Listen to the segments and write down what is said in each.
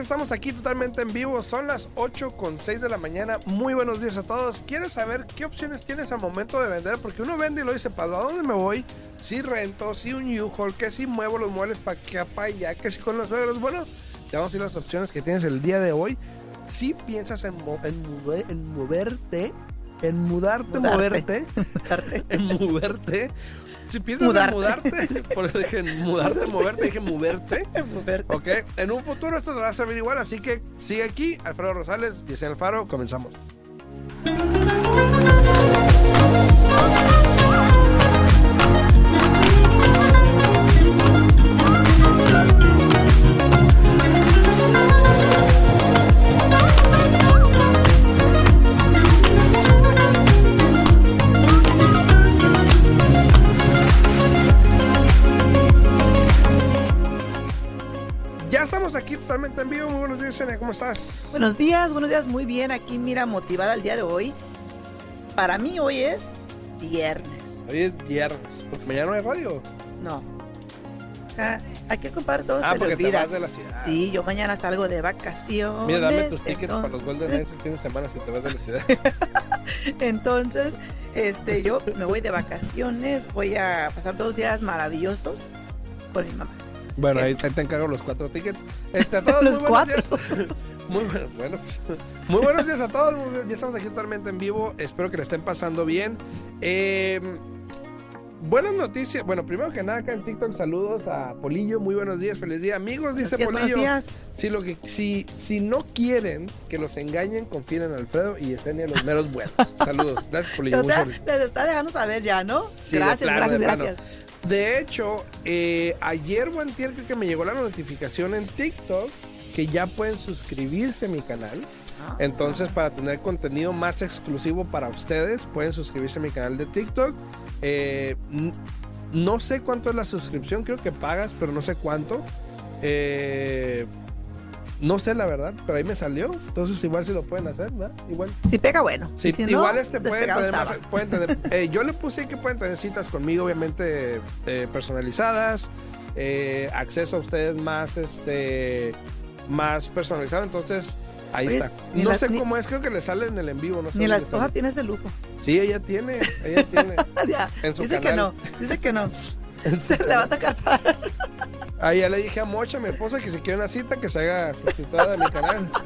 estamos aquí totalmente en vivo. Son las 8 con 6 de la mañana. Muy buenos días a todos. ¿Quieres saber qué opciones tienes al momento de vender? Porque uno vende y lo dice, ¿para dónde me voy? Si rento, si un U-Haul, que si muevo los muebles para acá, para allá, que si con los suegros. Bueno, te vamos a decir las opciones que tienes el día de hoy. Si piensas en, en, en moverte, en mudarte, moverte, en moverte si piensas en mudarte, por eso dije mudarte, moverte, dije moverte. moverte. Ok, en un futuro esto te va a servir igual, así que sigue aquí, Alfredo Rosales, dice Alfaro, comenzamos. Buenos días, buenos días. Muy bien. Aquí, mira, motivada el día de hoy. Para mí hoy es viernes. Hoy es viernes. Porque mañana no hay radio. No. hay que comprar todo. Ah, porque te vas de la ciudad. Sí, yo mañana salgo de vacaciones. Mira, dame tus tickets para los Golden Knights el fin de semana si te vas de la ciudad. entonces, este, yo me voy de vacaciones. Voy a pasar dos días maravillosos con mi mamá. Bueno, ahí, te encargo los cuatro tickets. Este, a todos, los muy cuatro. Días. Muy, bueno, pues, muy buenos días a todos. Ya estamos aquí totalmente en vivo. Espero que le estén pasando bien. Eh, buenas noticias. Bueno, primero que nada, acá en TikTok, saludos a Polillo. Muy buenos días, feliz día. Amigos, dice Polillo. Buenos días. Si, lo que, si, si no quieren que los engañen, confíen en Alfredo y Esenia, los meros buenos. Saludos. Gracias, Polillo. Les está dejando saber ya, ¿no? gracias, gracias, gracias. De hecho, eh, ayer o antier creo que me llegó la notificación en TikTok que ya pueden suscribirse a mi canal. Ah. Entonces, para tener contenido más exclusivo para ustedes, pueden suscribirse a mi canal de TikTok. Eh, no sé cuánto es la suscripción, creo que pagas, pero no sé cuánto. Eh, no sé la verdad, pero ahí me salió. Entonces igual si lo pueden hacer, ¿verdad? Igual. Si pega, bueno. Sí, igual este pueden tener, más, pueden tener eh, yo le puse que pueden tener citas conmigo, obviamente eh, personalizadas, eh, acceso a ustedes más, este, más personalizado. Entonces ahí está. No sé cómo es, creo que le sale en el en vivo. No sé ni la esposa tiene ese lujo. Sí, ella tiene, ella tiene. dice que no, dice que no. le va a tocar para. Ahí ya le dije a Mocha, mi esposa, que si quiere una cita, que se haga suscriptora de mi canal.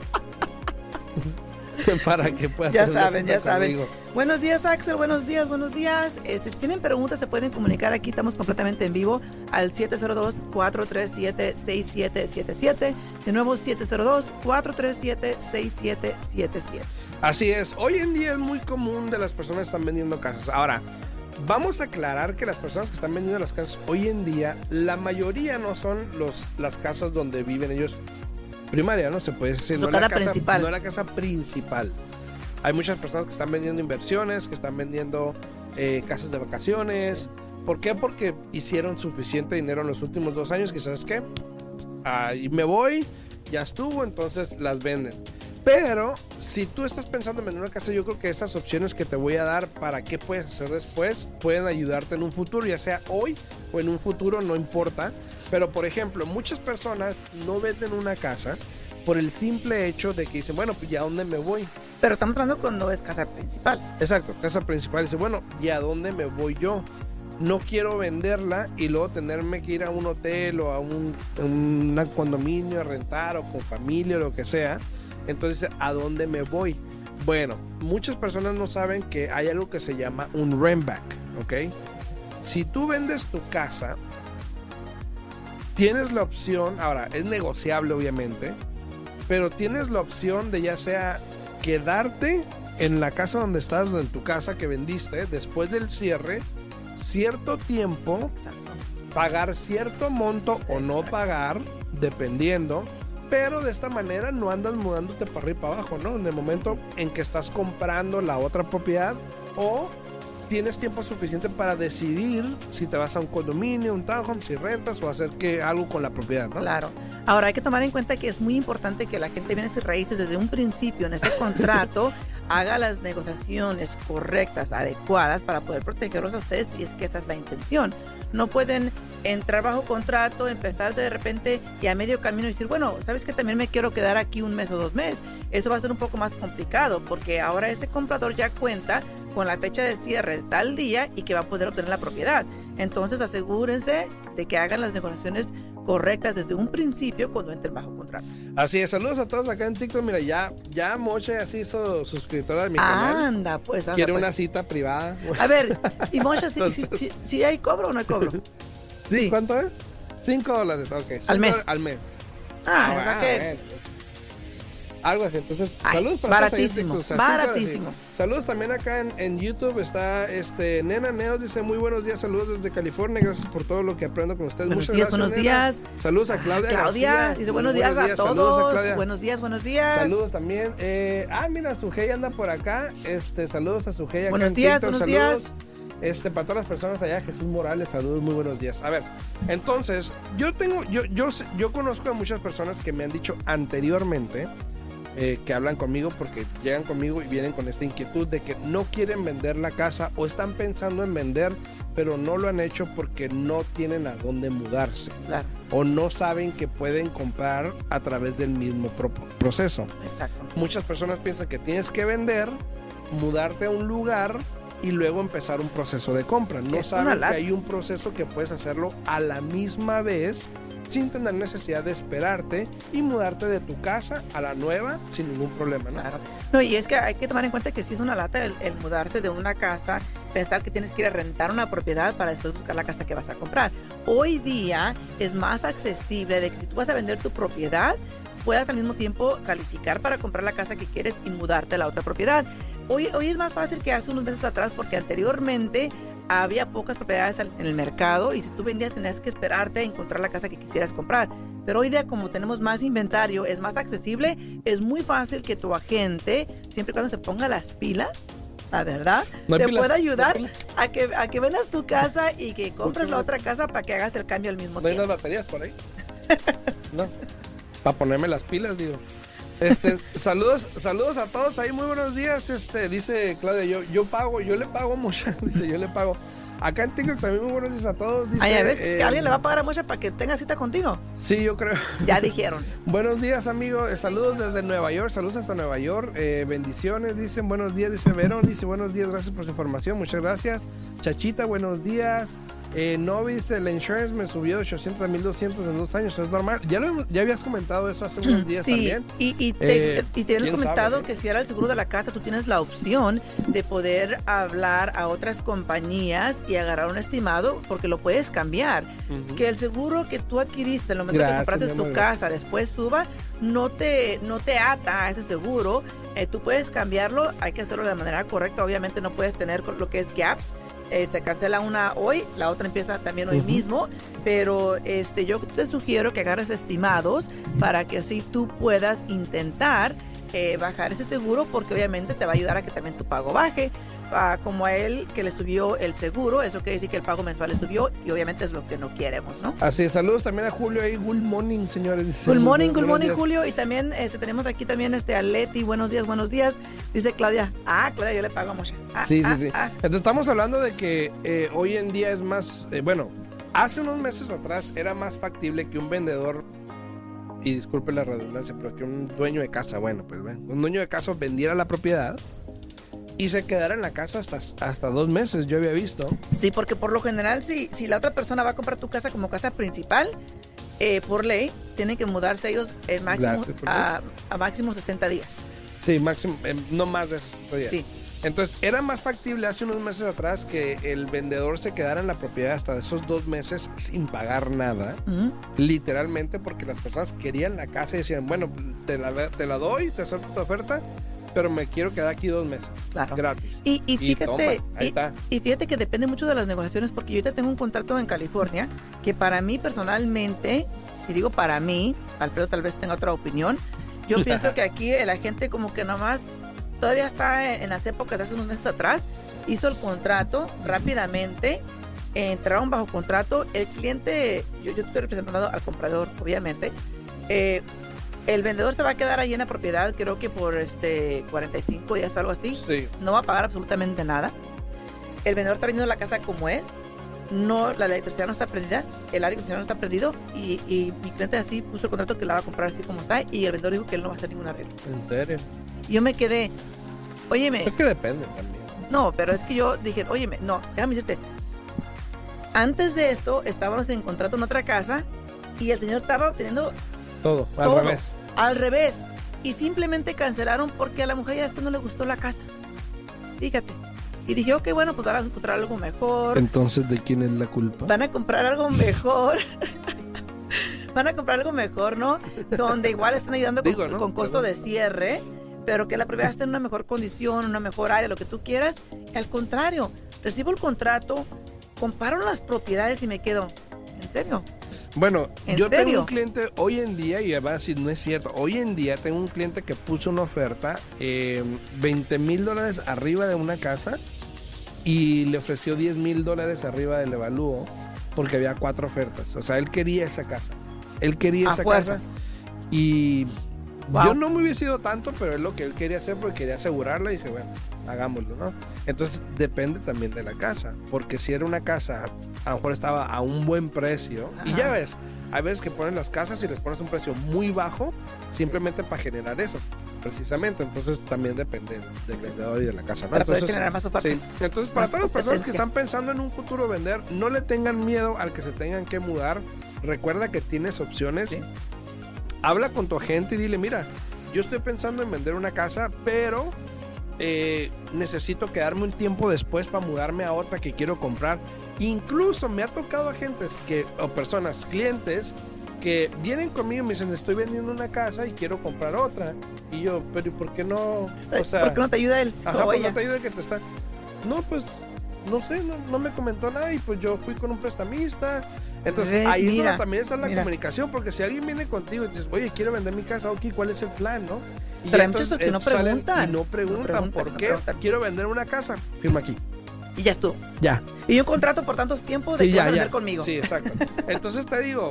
Para que pueda Ya saben, ya saben. Buenos días, Axel. Buenos días, buenos días. Este, si tienen preguntas, se pueden comunicar aquí. Estamos completamente en vivo al 702-437-6777. De nuevo, 702-437-6777. Así es. Hoy en día es muy común de las personas que están vendiendo casas. Ahora, Vamos a aclarar que las personas que están vendiendo las casas hoy en día, la mayoría no son los, las casas donde viven ellos primaria, ¿no? Se puede decir, no, la casa, principal. no la casa principal. Hay muchas personas que están vendiendo inversiones, que están vendiendo eh, casas de vacaciones. ¿Por qué? Porque hicieron suficiente dinero en los últimos dos años que, ¿sabes qué? Ahí me voy, ya estuvo, entonces las venden. Pero si tú estás pensando en una casa, yo creo que estas opciones que te voy a dar para qué puedes hacer después pueden ayudarte en un futuro, ya sea hoy o en un futuro, no importa. Pero por ejemplo, muchas personas no venden una casa por el simple hecho de que dicen, bueno, pues ya dónde me voy. Pero estamos hablando cuando es casa principal. Exacto, casa principal. Dice, bueno, ¿y a dónde me voy yo? No quiero venderla y luego tenerme que ir a un hotel o a un, un condominio a rentar o con familia o lo que sea entonces, ¿a dónde me voy? Bueno, muchas personas no saben que hay algo que se llama un rent back, ¿ok? Si tú vendes tu casa, tienes la opción, ahora es negociable obviamente, pero tienes la opción de ya sea quedarte en la casa donde estás, en tu casa que vendiste, después del cierre, cierto tiempo, pagar cierto monto o no pagar, dependiendo, pero de esta manera no andas mudándote para arriba y para abajo, ¿no? En el momento en que estás comprando la otra propiedad o tienes tiempo suficiente para decidir si te vas a un condominio, un townhome, si rentas o hacer que algo con la propiedad, ¿no? Claro. Ahora hay que tomar en cuenta que es muy importante que la gente viene a raíces desde un principio en ese contrato haga las negociaciones correctas, adecuadas para poder protegerlos a ustedes si es que esa es la intención. No pueden entrar bajo contrato, empezar de repente y a medio camino decir, bueno, sabes que también me quiero quedar aquí un mes o dos meses. Eso va a ser un poco más complicado porque ahora ese comprador ya cuenta con la fecha de cierre tal día y que va a poder obtener la propiedad. Entonces asegúrense de que hagan las negociaciones correctas desde un principio cuando entren bajo contrato. Así es, saludos a todos acá en TikTok. Mira, ya, ya Moche así hizo suscriptora de mi canal. Anda, pues. Anda, Quiere pues. una cita privada. A ver, y Mocha, si, Entonces- si, si- si hay cobro o no hay cobro. ¿Sí? Sí. ¿Cuánto es? Cinco dólares, ok. Cinco Al mes. Al mes. Ah, bueno, que- bueno. Algo así, entonces, Ay, saludos para todos en baratísimo, dólares, baratísimo. Saludos también acá en, en YouTube, está este Nena Neos, dice muy buenos días, saludos desde California, gracias por todo lo que aprendo con ustedes. Buenos Muchas días, gracias, buenos Nena. días. Saludos a Claudia. Claudia García. dice Muy buenos días a a todos. Claudia. buenos días, buenos días. Saludos también. Eh, ah, mira, Sujei anda por acá. Este, saludos a Sujei acá Buenos en días, TikTok. buenos saludos. días. Este, para todas las personas allá, Jesús Morales, saludos, muy buenos días. A ver, entonces, yo tengo, yo, yo, yo conozco a muchas personas que me han dicho anteriormente eh, que hablan conmigo porque llegan conmigo y vienen con esta inquietud de que no quieren vender la casa o están pensando en vender, pero no lo han hecho porque no tienen a dónde mudarse Claro, o no saben que pueden comprar a través del mismo pro- proceso. exacto. Muchas personas piensan que tienes que vender, mudarte a un lugar y luego empezar un proceso de compra. No saben que hay un proceso que puedes hacerlo a la misma vez sin tener necesidad de esperarte y mudarte de tu casa a la nueva sin ningún problema, ¿no? Claro. No, y es que hay que tomar en cuenta que sí es una lata el, el mudarse de una casa, pensar que tienes que ir a rentar una propiedad para después buscar la casa que vas a comprar. Hoy día es más accesible de que si tú vas a vender tu propiedad, puedas al mismo tiempo calificar para comprar la casa que quieres y mudarte a la otra propiedad. Hoy, hoy es más fácil que hace unos meses atrás porque anteriormente había pocas propiedades en el mercado y si tú vendías tenías que esperarte a encontrar la casa que quisieras comprar. Pero hoy día como tenemos más inventario, es más accesible, es muy fácil que tu agente, siempre y cuando se ponga las pilas, la verdad, No te pilas, pueda ayudar a que, a que vendas tu casa y que compres la otra casa para que hagas el cambio al mismo ¿No hay tiempo. unas baterías por ahí? No. Para ponerme las pilas, digo. Este, saludos, saludos a todos ahí, muy buenos días. Este, dice Claudia, yo, yo pago, yo le pago mucho. Dice, yo le pago. Acá en TikTok también muy buenos días a todos. Dice, Ah, ya ves, que eh, alguien le va a pagar a Mocha para que tenga cita contigo. Sí, yo creo. Ya dijeron. Buenos días, amigo. Eh, Saludos desde Nueva York. Saludos hasta Nueva York. Eh, bendiciones. Dicen buenos días. Dice Verón. Dice buenos días. Gracias por su información. Muchas gracias. Chachita, buenos días. Eh, no dice, la insurance me subió de 800 a 1200 en dos años. Es normal. Ya, lo, ya habías comentado eso hace unos días Sí, también. y, y te, Eh, y te habías comentado sabe, que si era el seguro de la casa, tú tienes la opción de poder hablar a otras compañías y agarrar un estimado porque lo puedes cambiar. Que el seguro que tú adquiriste en el momento Gracias, que compraste tu casa, después suba, no te, no te ata a ese seguro. Eh, tú puedes cambiarlo, hay que hacerlo de manera correcta. Obviamente no puedes tener lo que es gaps. Eh, se cancela una hoy, la otra empieza también hoy mismo, pero este, yo te sugiero que agarres estimados para que así tú puedas intentar eh, bajar ese seguro porque obviamente te va a ayudar a que también tu pago baje. Ah, como a él que le subió el seguro, eso quiere decir que el pago mensual le subió y obviamente es lo que no queremos, ¿no? Así es, saludos también a Julio ahí. Good morning, señores. Good morning, good morning, días. Julio. Y también este, tenemos aquí también este a Leti. Buenos días, buenos días. Dice Claudia. Ah, Claudia, yo le pago a Moshe. Ah, Sí, sí, ah, sí. ah. Entonces estamos hablando de que eh, hoy en día es más, eh, bueno, hace unos meses atrás era más factible que un vendedor, y disculpe la redundancia, pero que un dueño de casa, bueno, pues ven, un dueño de casa vendiera la propiedad y se quedara en la casa hasta, hasta dos meses, yo había visto. Sí, porque por lo general, si, si la otra persona va a comprar tu casa como casa principal, eh, por ley, tienen que mudarse ellos el máximo a, a máximo 60 días. Sí, máximo, eh, no más de 60 días. Sí. Entonces, era más factible hace unos meses atrás que el vendedor se quedara en la propiedad hasta esos dos meses sin pagar nada. Literalmente porque las personas querían la casa y decían, bueno, te la, te la doy, te acepto tu oferta, pero me quiero quedar aquí dos meses, Claro. gratis. Y, y Y fíjate, toma, ahí y- está. y fíjate que depende mucho de las negociaciones porque yo ahorita tengo un contrato en California que para mí personalmente, y digo para mí, Alfredo tal vez tenga otra opinión, yo pienso que aquí la gente como que nomás todavía está en, las épocas de hace unos meses atrás, hizo el contrato rápidamente, entraron bajo contrato, el cliente, yo, yo estoy representando al comprador, obviamente, eh, El vendedor se va a quedar ahí en la propiedad, creo que por este 45 días o algo así. Sí. No va a pagar absolutamente nada. El vendedor está vendiendo la casa como es. No, la electricidad no está prendida, el aire acondicionado no está prendido y, y mi cliente así puso el contrato que la va a comprar así como está y el vendedor dijo que él no va a hacer ningún arreglo. ¿En serio? Yo me quedé, óyeme, Es que depende también. no, pero es que yo dije, óyeme, no, déjame decirte. Antes de esto estábamos en contrato en otra casa y el señor estaba teniendo Todo, al todo revés. al revés. Y simplemente cancelaron porque a la mujer ya después no le gustó la casa. Fíjate. Y dije, ok, bueno, pues van a encontrar algo mejor. Entonces, ¿de quién es la culpa? Van a comprar algo mejor. van a comprar algo mejor, ¿no? Donde igual están ayudando con, ¿no? con costo de cierre, pero que la propiedad esté en una mejor condición, una mejor área, lo que tú quieras. Al contrario, recibo el contrato, comparo las propiedades y me quedo, ¿en serio? Bueno, ¿En yo tengo un cliente hoy en día, y va a decir, no es cierto, hoy en día tengo un cliente que puso una oferta, eh, 20 mil dólares arriba de una casa y le ofreció 10 mil dólares arriba del evalúo porque había cuatro ofertas. O sea, él quería esa casa. Él quería A esa fuerzas. casa. Y Wow. yo no me hubiese ido tanto, pero es lo que él quería hacer porque quería asegurarla y dije, bueno, hagámoslo, ¿no? Entonces depende también de la casa, porque si era una casa, a lo mejor estaba a un buen precio, y Ajá. ya ves, hay veces que ponen las casas y les pones un precio muy bajo simplemente para generar eso, precisamente. Entonces también depende del vendedor y de la casa, ¿no? Para poder Entonces, generar más ofertas. Sí. Entonces, para todas las personas que están pensando en un futuro vender, no le tengan miedo al que se tengan que mudar. Recuerda que tienes opciones. Sí. Habla con tu agente y dile, mira, yo estoy pensando en vender una casa, pero eh, necesito quedarme un tiempo después para mudarme a otra que quiero comprar. Incluso me ha tocado agentes que, o personas, clientes, que vienen conmigo y me dicen, estoy vendiendo una casa y quiero comprar otra. Y yo, pero ¿y por qué no? O sea, ¿Por qué no te ayuda él? Ajá, ella? no te ayuda que te está. No, pues, no sé, no, no me comentó nada y pues yo fui con un prestamista. Entonces Ve, ahí es donde también está la mira. comunicación, porque si alguien viene contigo y dices, oye, quiero vender mi casa, ok, ¿cuál es el plan, no? Y Pero hay muchos que no eh, salen preguntan. Y no preguntan, No preguntan, por no qué preguntan. quiero vender una casa. Firma aquí. Y ya estuvo. Ya. Y un contrato por tantos tiempos de Sí, que ya, vas a ya. vender conmigo. Sí, exacto. Entonces te digo,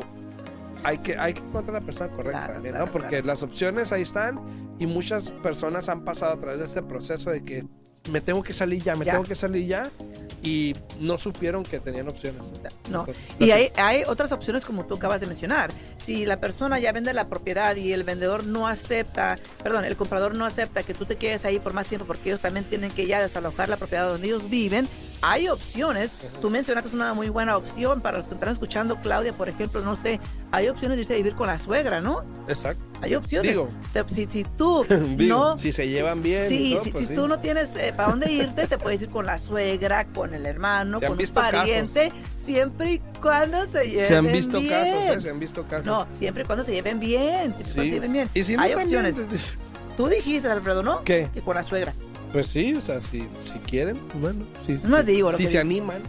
hay que, hay que encontrar a la persona correcta Claro, también, claro, ¿no? Porque claro. las opciones ahí están y muchas personas han pasado a través de este proceso de que me tengo que salir ya, me Ya. tengo que salir ya y no supieron que tenían opciones. No. Entonces, Y hay, hay otras opciones como tú acabas de mencionar. Si la persona ya vende la propiedad y el vendedor no acepta, perdón, el comprador no acepta que tú te quedes ahí por más tiempo porque ellos también tienen que ya desalojar la propiedad donde ellos viven, hay opciones. Tú mencionaste una muy buena opción para los que están escuchando, Claudia, por ejemplo, no sé, hay opciones de irse a vivir con la suegra, ¿no? Exacto. Hay opciones. Digo. Si, si tú Digo, no... si se llevan bien. todo, si, pues si sí. tú no tienes eh, para dónde irte, te puedes ir con la suegra, con el hermano, con un casos. pariente, siempre y cuando se lleven Se han visto bien. casos, ¿eh? Se han visto casos. No, siempre y cuando se lleven bien. Siempre cuando Sí. se lleven bien. Y si no, Hay también, opciones. Tú dijiste, Alfredo, ¿no? ¿Qué? Que con la suegra. Pues sí, o sea, si, si quieren, bueno, sí. No más digo lo si que se digo. animan.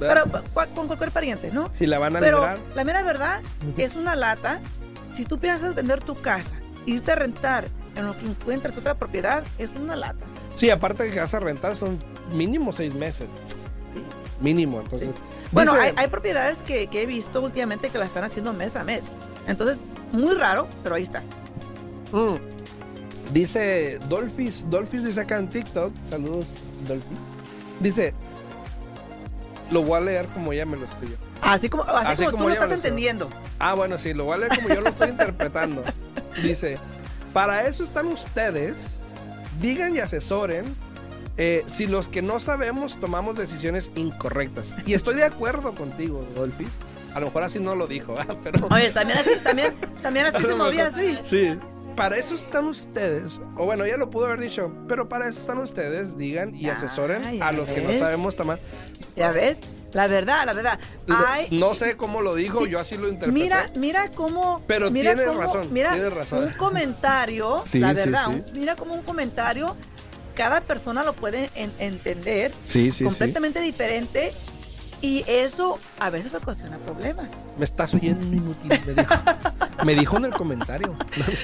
Pero con cualquier pariente, ¿no? si la van a Pero la mera verdad es una lata. Si tú piensas vender tu casa, irte a rentar en lo que encuentras otra propiedad, es una lata. Sí, aparte de que vas a rentar son mínimo seis meses. Sí. Mínimo, entonces. Bueno, hay, hay propiedades que, que he visto últimamente que la están haciendo mes a mes. Entonces, muy raro, pero ahí está. Mm. Dice Dolphis, Dolphis dice acá en TikTok, saludos Dolphis. Dice, lo voy a leer como ella me lo escribió. Así como, así Así como, como tú lo estás lo entendiendo. Ah, bueno, sí, lo voy a leer como yo lo estoy interpretando. Dice, para eso están ustedes, digan y asesoren eh, si los que no sabemos tomamos decisiones incorrectas. Y estoy de acuerdo contigo, Dolphis. A lo mejor así no lo dijo, ¿verdad? pero... Oye, también así, también, también así se movía así. Sí. Para eso están ustedes, o bueno, ya lo pudo haber dicho, pero para eso están ustedes, digan y asesoren a los que no sabemos tomar. Ya ves, la verdad, la verdad. No sé cómo lo dijo, Sí. yo así lo interpreté. mira, mira cómo. Pero mira cómo- razón, Mira, razón. un comentario, Sí, la sí, verdad, sí. un- mira como un comentario, cada persona lo puede en- entender sí, sí, completamente diferente y eso a veces ocasiona problemas. Me estás oyendo inútil, me dijo. me dijo en el comentario.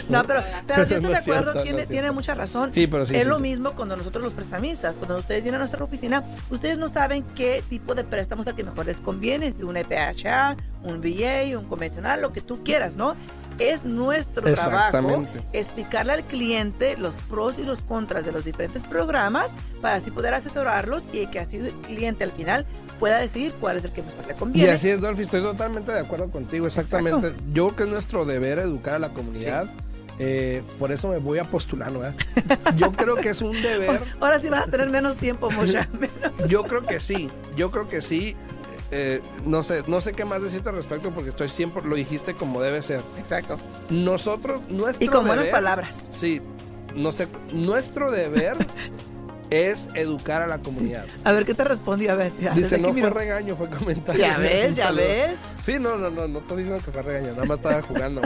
No, pero, pero yo estoy No de cierto, acuerdo, no tiene, tiene cierto. mucha razón. Sí, pero sí. es sí, lo sí. mismo cuando nosotros los prestamistas, cuando ustedes vienen a nuestra oficina, ustedes no saben qué tipo de préstamos es el que mejor les conviene, si un EPHA, un VA, un convencional, lo que tú quieras, ¿no? es nuestro trabajo explicarle al cliente los pros y los contras de los diferentes programas para así poder asesorarlos y que así el cliente al final pueda decidir cuál es el que mejor le Y conviene. así es, Dolphy, estoy totalmente de acuerdo contigo, exactamente. Yo creo que es nuestro deber educar a la comunidad. Eh, por eso me voy a postular, ¿verdad? Yo creo que es un deber. Ahora sí vas a tener menos tiempo, Mosha. Yo creo que sí, yo creo que sí. Eh, no sé, no sé qué más decirte al respecto porque estoy siempre, lo dijiste como debe ser. Exacto. Nosotros, nuestro Y con buenas deber- palabras. Sí, no sé, nuestro deber es educar a la comunidad. A ver qué te respondió. A ver, ya, Dice, no fue regaño, fue comentario. Ya ves, ya ves. Sí, no, no, no, no estoy diciendo que fue regaño, nada más estaba jugando.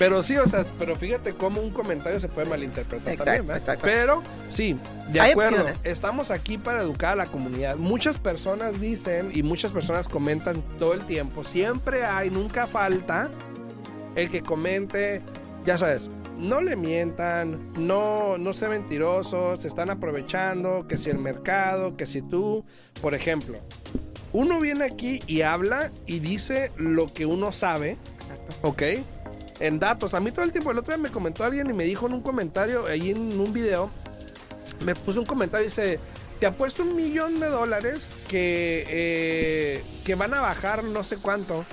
Pero sí, o sea, pero fíjate cómo un comentario se puede malinterpretar Exacto, también, ¿verdad? exacto. Pero sí, de Hay acuerdo, opciones. estamos aquí para educar a la comunidad. Muchas personas dicen y muchas personas comentan todo el tiempo, siempre hay, nunca falta el que comente, ya sabes, no le mientan, no, no sean mentirosos, se están aprovechando, que si el mercado, que si tú, por ejemplo, uno viene aquí y habla y dice lo que uno sabe, Exacto. ¿ok? En datos. A mí todo el tiempo, el otro día me comentó alguien y me dijo en un comentario, ahí en un video, me puso un comentario y dice, te apuesto un millón de dólares que, eh, que van a bajar no sé cuánto.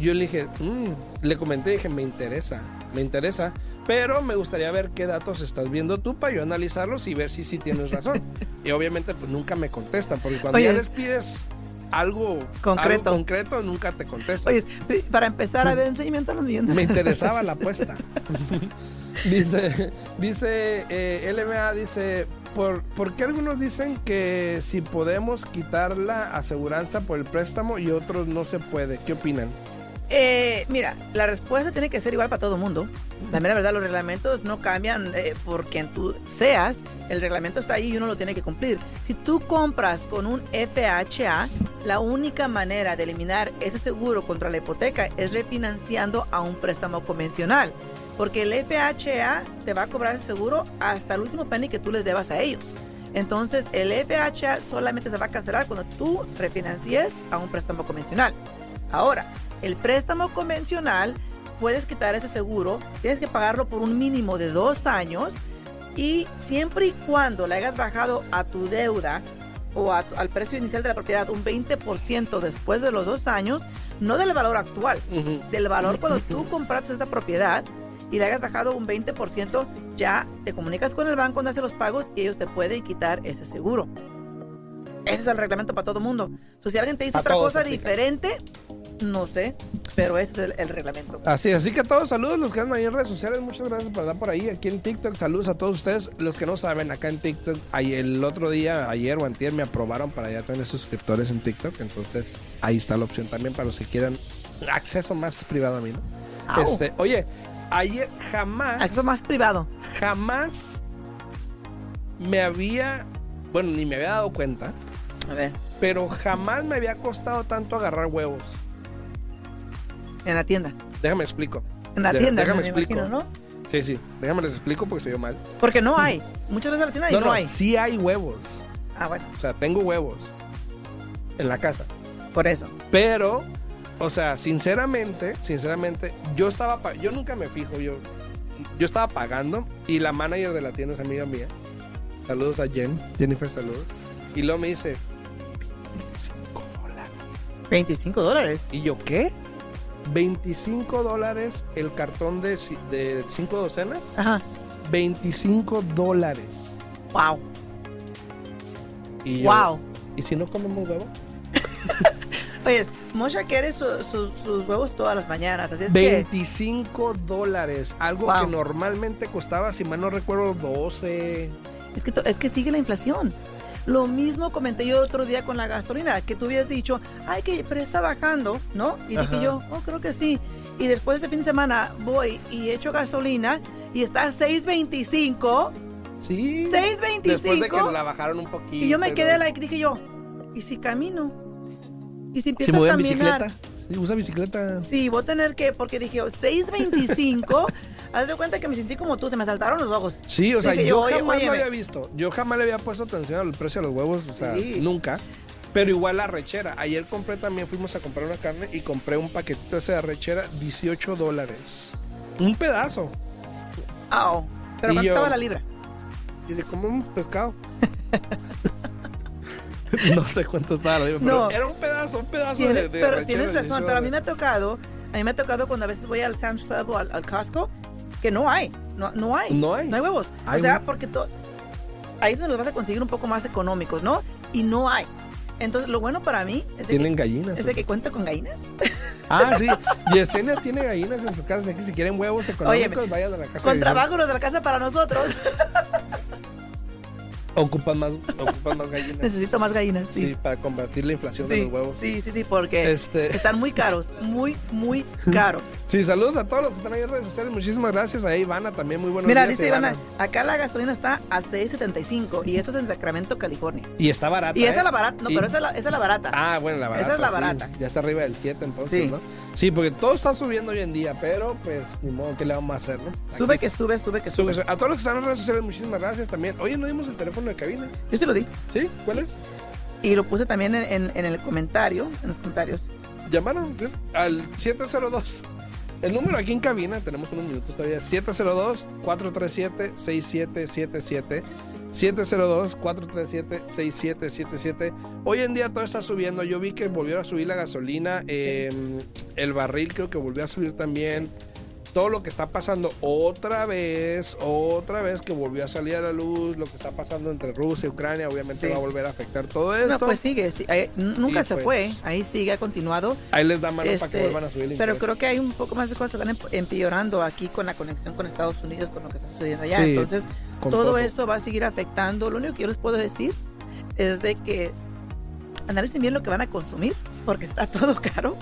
Yo le dije, "Mm", le comenté, dije, me interesa, me interesa, pero me gustaría ver qué datos estás viendo tú para yo analizarlos y ver si sí tienes razón. y obviamente pues nunca me contestan, porque cuando Oye, ya les pides algo Concreto. algo concreto nunca te contestan. Oye, para empezar a ver un seguimiento a los millones. Me interesaba la apuesta. dice, dice eh, LMA, dice, ¿por, ¿por qué algunos dicen que si podemos quitar la aseguranza por el préstamo y otros no se puede? ¿Qué opinan? Eh, mira, la respuesta tiene que ser igual para todo el mundo. La mera verdad, los reglamentos no cambian eh, por quien tú seas. El reglamento está ahí y uno lo tiene que cumplir. Si tú compras con un FHA, la única manera de eliminar ese seguro contra la hipoteca es refinanciando a un préstamo convencional. Porque el FHA te va a cobrar el seguro hasta el último penny que tú les debas a ellos. Entonces, el FHA solamente se va a cancelar cuando tú refinancies a un préstamo convencional. Ahora, el préstamo convencional, puedes quitar ese seguro, tienes que pagarlo por un mínimo de dos años y siempre y cuando le hayas bajado a tu deuda o a al precio inicial de la propiedad un 20% después de los dos años, no del valor actual, del valor cuando tú compraste esa propiedad y le hayas bajado un 20%, ya te comunicas con el banco donde hace los pagos y ellos te pueden quitar ese seguro. Ese es el reglamento para todo el mundo. So, si alguien te dice A otra cosa diferente, no sé, pero ese es el, el reglamento. Así, así que todos saludos los que andan ahí en redes sociales, muchas gracias por andar por ahí, aquí en TikTok, saludos a todos ustedes, los que no saben, acá en TikTok, ahí el otro día, ayer o antier me aprobaron para ya tener suscriptores en TikTok, entonces ahí está la opción también para los que quieran acceso más privado a mí, ¿no? Este, oye, ayer jamás, Acceso más privado. jamás me había, bueno, ni me había dado cuenta, A ver, pero jamás me había costado tanto agarrar huevos. En la tienda. Déjame explico. En la De- tienda, déjame me explico. imagino, ¿no? Sí, sí, déjame les explico porque se yo mal. Porque no hay. Muchas veces en la tienda y No, no, hay. sí hay huevos. Ah, bueno, O sea, tengo huevos en la casa. por eso. Pero, o sea, sinceramente, sinceramente, yo estaba, yo nunca me fijo, yo, yo estaba pagando y la manager de la tienda es amiga mía. Saludos a Jen, Jennifer, saludos. Y luego me dice, 25 dólares. 25 dólares. ¿Y yo qué? 25 dólares el cartón de, de cinco docenas. Ajá. 25 dólares. Wow. Y yo, Wow. ¿Y si no comemos huevo? Oye, Mosha quiere su- su- sus huevos todas las mañanas. Así es 25 dólares, algo Wow. que normalmente costaba, si mal no recuerdo, 12. que, es, que, es que sigue la inflación. Lo mismo comenté yo otro día con la gasolina, que tú habías dicho, ay, que pero está bajando, ¿no? Y Ajá. dije yo, oh, creo que sí. Y después de fin de semana voy y echo gasolina y está a 6.25. Sí. 6.25. Después de que la bajaron un poquito. Y yo me quedé like, dije yo, ¿y si camino? ¿Y si empiezo voy a caminar? bicicleta. Usa bicicleta. Sí, voy a tener que, porque dije, 6.25. Haz de cuenta que me sentí como tú, se me saltaron los ojos. Sí, o sea, Dije yo yo, oye, jamás lo había visto. Yo jamás le había puesto atención al precio de los huevos, o sea, Sí. nunca. Pero igual la rechera. Ayer compré también, fuimos a comprar una carne y compré un paquetito ese de rechera, 18 dólares. Un pedazo. Ah, pero Y ¿cuánto yo- estaba la libra? Y de como un pescado. no sé cuánto estaba la libra, pero era un pedazo, un pedazo Tiene- de, de pero tienes razón, pero a mí me ha tocado, a mí me ha tocado cuando a veces voy al Sam's Club o al, al Costco, que no hay, no, no hay. No hay. No hay huevos. Hay o sea, porque ahí es donde los vas a conseguir un poco más económicos, ¿no? Y no hay. Entonces, lo bueno para mí es de, Tienen que, gallinas. es de que cuenta con gallinas. Ah, sí. Yesenia tiene gallinas en su casa. así que si quieren huevos económicos, Óyeme, vayan a la casa. con de trabajo los de la casa para nosotros. Ocupan más, ocupan más gallinas. Necesito más gallinas, Sí, sí. para combatir la inflación de Sí, los huevos. sí, sí, sí, porque Este, están muy caros, muy, muy caros. sí, saludos a todos los que están ahí en redes sociales. Muchísimas gracias. Ahí Ivana también, muy buenos Mira, días. dice Ivana, Ivana. acá la gasolina está a 6.75 y esto es en Sacramento, California. Y está barata. Y esa ¿eh? es la barata, no, Y- pero esa es la, esa es la barata. Ah, bueno, la barata. Esa es la sí. barata. Ya está arriba del 7 entonces, Sí. ¿no? Sí, porque todo está subiendo hoy en día, pero pues ni modo, ¿qué le vamos a hacer, no? sube que sube, sube que sube, sube. sube. A todos los que están en redes sociales, muchísimas gracias también. Oye, no dimos el teléfono de cabina. Yo te lo di. ¿Sí? ¿Cuál es? Y lo puse también en, en- en el comentario, en los comentarios. Llamaron al 702. El número aquí en cabina, tenemos unos minutos todavía, 702-437-6777. 702-437-6777. Hoy en día todo está subiendo. Yo vi que volvió a subir la gasolina. eh, el barril creo que volvió a subir también. Todo lo que está pasando otra vez, otra vez que volvió a salir a la luz, lo que está pasando entre Rusia y Ucrania, obviamente Sí. va a volver a afectar todo esto. No, pues sigue, sí, ahí- n- nunca Y se pues- fue, ahí sigue, ha continuado. Ahí les da mano para que Este, vuelvan a subir el Pero interés. creo que hay un poco más de cosas que están emp- empeorando aquí con la conexión con Estados Unidos, con lo que está sucediendo allá. Sí, Entonces, Con todo, esto va a seguir afectando. Lo único que yo les puedo decir es de que analicen bien lo que van a consumir, porque está todo caro.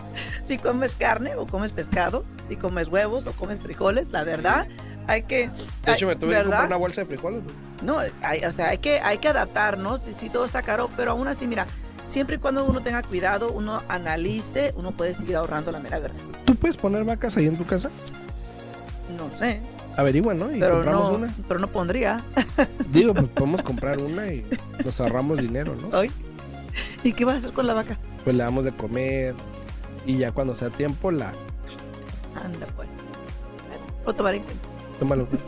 Si comes carne o comes pescado, si comes huevos o comes frijoles, la verdad, hay que... De hecho, me tuve que comprar una bolsa de frijoles. No, hay- o sea, hay que, hay que adaptarnos, y sí, todo está caro, pero aún así, mira, siempre y cuando uno tenga cuidado, uno analice, uno puede seguir ahorrando la mera verdad. ¿Tú puedes poner vacas ahí en tu casa? No sé, Averigua, ¿no? Y pero compramos no, una. pero no pondría. Digo, pues podemos comprar una y nos ahorramos dinero, ¿no? Ay. ¿Y qué vas a hacer con la vaca? Pues le damos de comer y ya cuando sea tiempo la Anda, pues. Lo tomaré en cuenta. tómalo.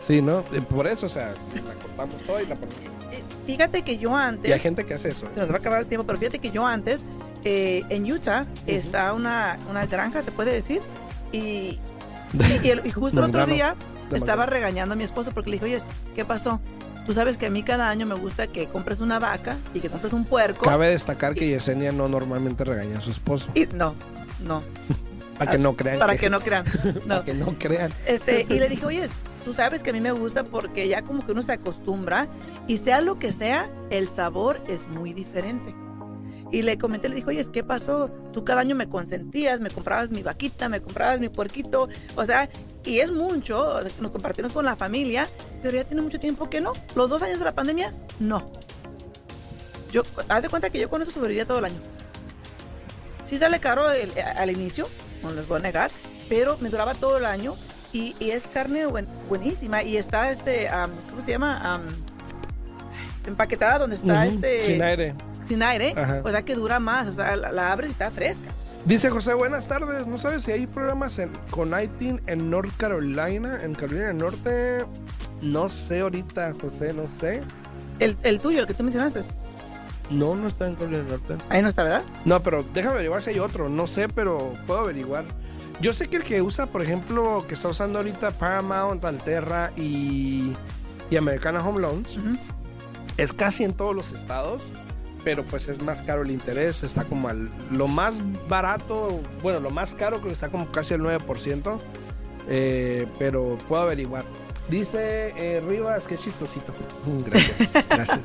Sí, ¿no? Eh, Por eso, o sea, la cortamos toda y la ponemos. Eh, Fíjate que yo antes, Y hay gente que hace eso. ¿eh? se nos va a acabar el tiempo, pero fíjate que yo antes, eh, en Utah, está una, una granja, se puede decir, y, y, y el- y justo el otro día estaba regañando a mi esposo porque le dije, oye, ¿qué pasó? Tú sabes que a mí cada año me gusta que compres una vaca y que compres un puerco. Cabe destacar que Yesenia no normalmente regaña a su esposo. Y no, no, Para que no crean. para que no crean. No. Para que no crean. Este, y le dije, oye, tú sabes que a mí me gusta porque ya como que uno se acostumbra y sea lo que sea, el sabor es muy diferente. Y le comenté, le dije, oye, ¿qué pasó? Tú cada año me consentías, me comprabas mi vaquita, me comprabas mi puerquito, o sea, y es mucho, nos compartimos con la familia, pero ya tiene mucho tiempo que no. Los dos años de la pandemia, no. Yo, haz de cuenta que yo con eso sobrevivía todo el año. Sí sale caro el- al inicio, no les voy a negar, pero me duraba todo el año y, y es carne buen- buenísima y está este, am, ¿cómo se llama? Am, empaquetada donde está este Sin aire. sin aire, Ajá. o sea que dura más, o sea, la, la abres y está fresca. Dice José, buenas tardes. ¿No sabes si hay programas en, con ITIN en North Carolina? En Carolina del Norte. No sé ahorita, José, no sé. El, el tuyo, el que tú mencionaste, No, no está en Carolina del Norte. ahí no está, ¿verdad? No, pero déjame averiguar si hay otro. No sé, pero puedo averiguar. Yo sé que el que usa, por ejemplo, que está usando ahorita Paramount, Alterra y, y Americana Home Loans, es casi en todos los estados, pero pues es más caro el interés. Está como al, lo más barato, bueno, lo más caro creo que está como casi el 9%, eh, pero puedo averiguar. Dice eh, Rivas, qué chistosito. Gracias, gracias,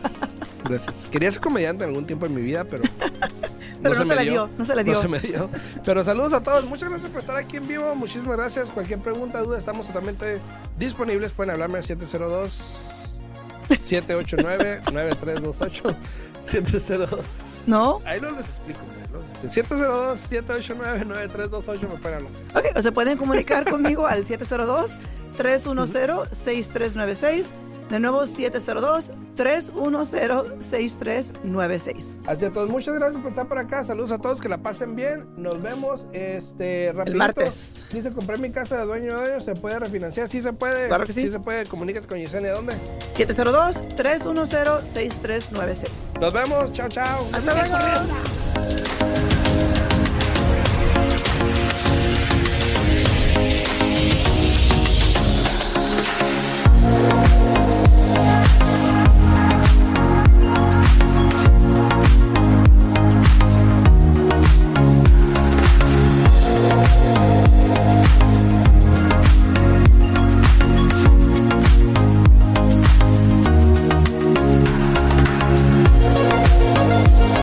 gracias. Quería ser comediante en algún tiempo en mi vida, pero Pero no, se, me le dio, no se le dio. no se me dio. Pero saludos a todos. Muchas gracias por estar aquí en vivo. Muchísimas gracias. Cualquier pregunta, duda, estamos totalmente disponibles. Pueden hablarme al 702 789 9328 702 ¿No? Ahí no les explico. ¿no? 702 789 9328 me pueden hablar. Ok, o se pueden comunicar conmigo al 702-310-6396. De nuevo, 310-6396. Así a todos, muchas gracias por estar por acá. Saludos a todos, que la pasen bien. Nos vemos este rapidito. El martes. Dice, compré mi casa de dueño de dueño, ¿se puede refinanciar? Sí se puede. Claro que sí. Sí se puede. Comunícate con Yesenia, ¿dónde? 702-310-6396. Nos vemos. Chao, chao. Hasta luego.